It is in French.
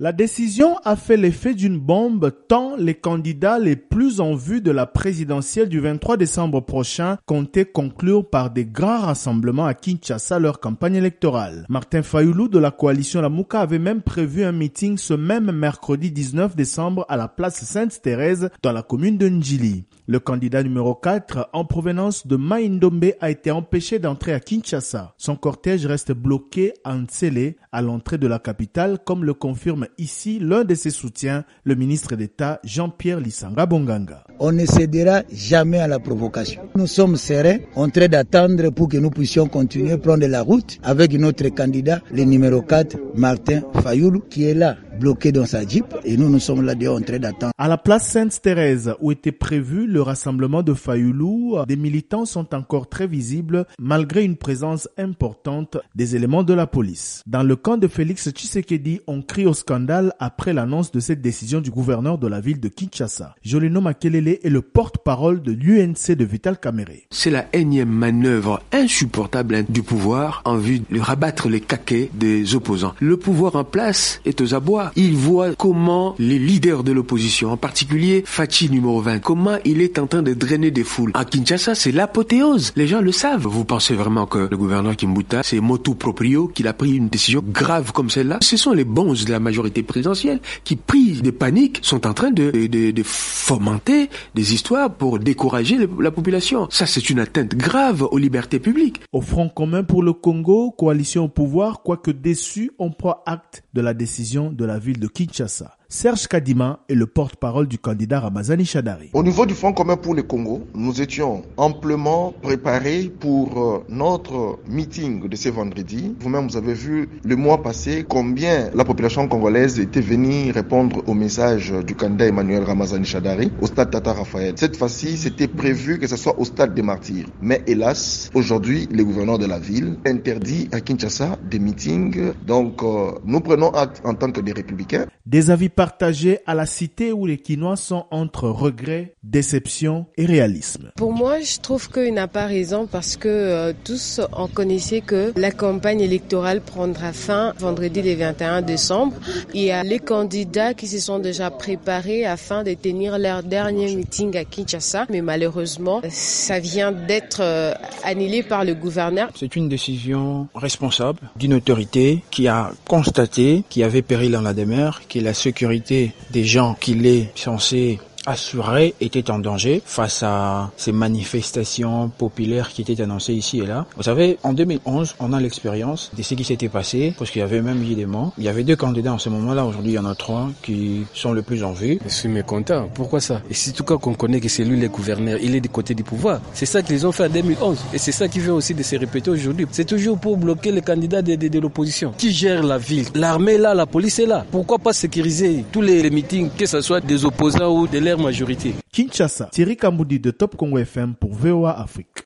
La décision a fait l'effet d'une bombe tant les candidats les plus en vue de la présidentielle du 23 décembre prochain comptaient conclure par des grands rassemblements à Kinshasa leur campagne électorale. Martin Fayoulou de la coalition Lamouka avait même prévu un meeting ce même mercredi 19 décembre à la place Sainte-Thérèse dans la commune de Njili. Le candidat numéro 4 en provenance de Maïndombe a été empêché d'entrer à Kinshasa. Son cortège reste bloqué à Ntsele, à l'entrée de la capitale, comme le confirme ici l'un de ses soutiens, le ministre d'État Jean-Pierre Lissanga Bonganga. On ne cédera jamais à la provocation. Nous sommes sereins, en train d'attendre pour que nous puissions continuer à prendre la route avec notre candidat, le numéro 4, Martin Fayoulou, qui est là bloqué dans sa jeep et nous, nous sommes là dehors en train d'attendre. À la place Sainte-Thérèse, où était prévu le rassemblement de Fayoulou, des militants sont encore très visibles malgré une présence importante des éléments de la police. Dans le camp de Félix Tshisekedi, on crie au scandale après l'annonce de cette décision du gouverneur de la ville de Kinshasa. Jolino Makelele est le porte-parole de l'UNC de Vital Kamere. C'est la énième manœuvre insupportable du pouvoir en vue de rabattre les caquets des opposants. Le pouvoir en place est aux abois il voit comment les leaders de l'opposition, en particulier Fachi numéro 20, comment il est en train de drainer des foules. À Kinshasa, c'est l'apothéose. Les gens le savent. Vous pensez vraiment que le gouverneur Kimbuta, c'est motu proprio qu'il a pris une décision grave comme celle-là? Ce sont les bons de la majorité présidentielle qui, pris des paniques, sont en train de, de, de fomenter des histoires pour décourager la population. Ça, c'est une atteinte grave aux libertés publiques. Au Front commun pour le Congo, coalition au pouvoir, quoique déçu, on prend acte de la décision de la ville de Kinshasa. Serge Kadima est le porte-parole du candidat Ramazani Chadari. Au niveau du Front commun pour le Congo, nous étions amplement préparés pour euh, notre meeting de ce vendredi. Vous-même, vous avez vu le mois passé combien la population congolaise était venue répondre au message du candidat Emmanuel Ramazani Chadari au stade Tata Raphaël. Cette fois-ci, c'était prévu que ce soit au stade des martyrs. Mais hélas, aujourd'hui, le gouverneur de la ville interdit à Kinshasa des meetings. Donc, euh, nous prenons acte en tant que des républicains. Des avis partagés à la cité où les Quinois sont entre regret, déception et réalisme. Pour moi, je trouve qu'il n'a pas raison parce que euh, tous on connaissait que la campagne électorale prendra fin vendredi le 21 décembre. Il y a les candidats qui se sont déjà préparés afin de tenir leur dernier meeting à Kinshasa, mais malheureusement, ça vient d'être euh, annulé par le gouverneur. C'est une décision responsable d'une autorité qui a constaté qu'il y avait péril dans la demeure, que la des gens qu'il est censé assuré était en danger face à ces manifestations populaires qui étaient annoncées ici et là. Vous savez, en 2011, on a l'expérience de ce qui s'était passé, parce qu'il y avait même eu des morts. Il y avait deux candidats en ce moment-là, aujourd'hui il y en a trois qui sont le plus en vue. Je suis mécontent. Pourquoi ça? Et c'est tout cas qu'on connaît que c'est lui le gouverneur, il est du côté du pouvoir. C'est ça qu'ils ont fait en 2011 et c'est ça qui vient aussi de se répéter aujourd'hui. C'est toujours pour bloquer les candidats de, de, de l'opposition. Qui gère la ville? L'armée est là, la police est là. Pourquoi pas sécuriser tous les, les meetings, que ce soit des opposants ou de l'air majorité Kinshasa, Thierry Kamboudi de Top Congo FM pour VOA Afrique.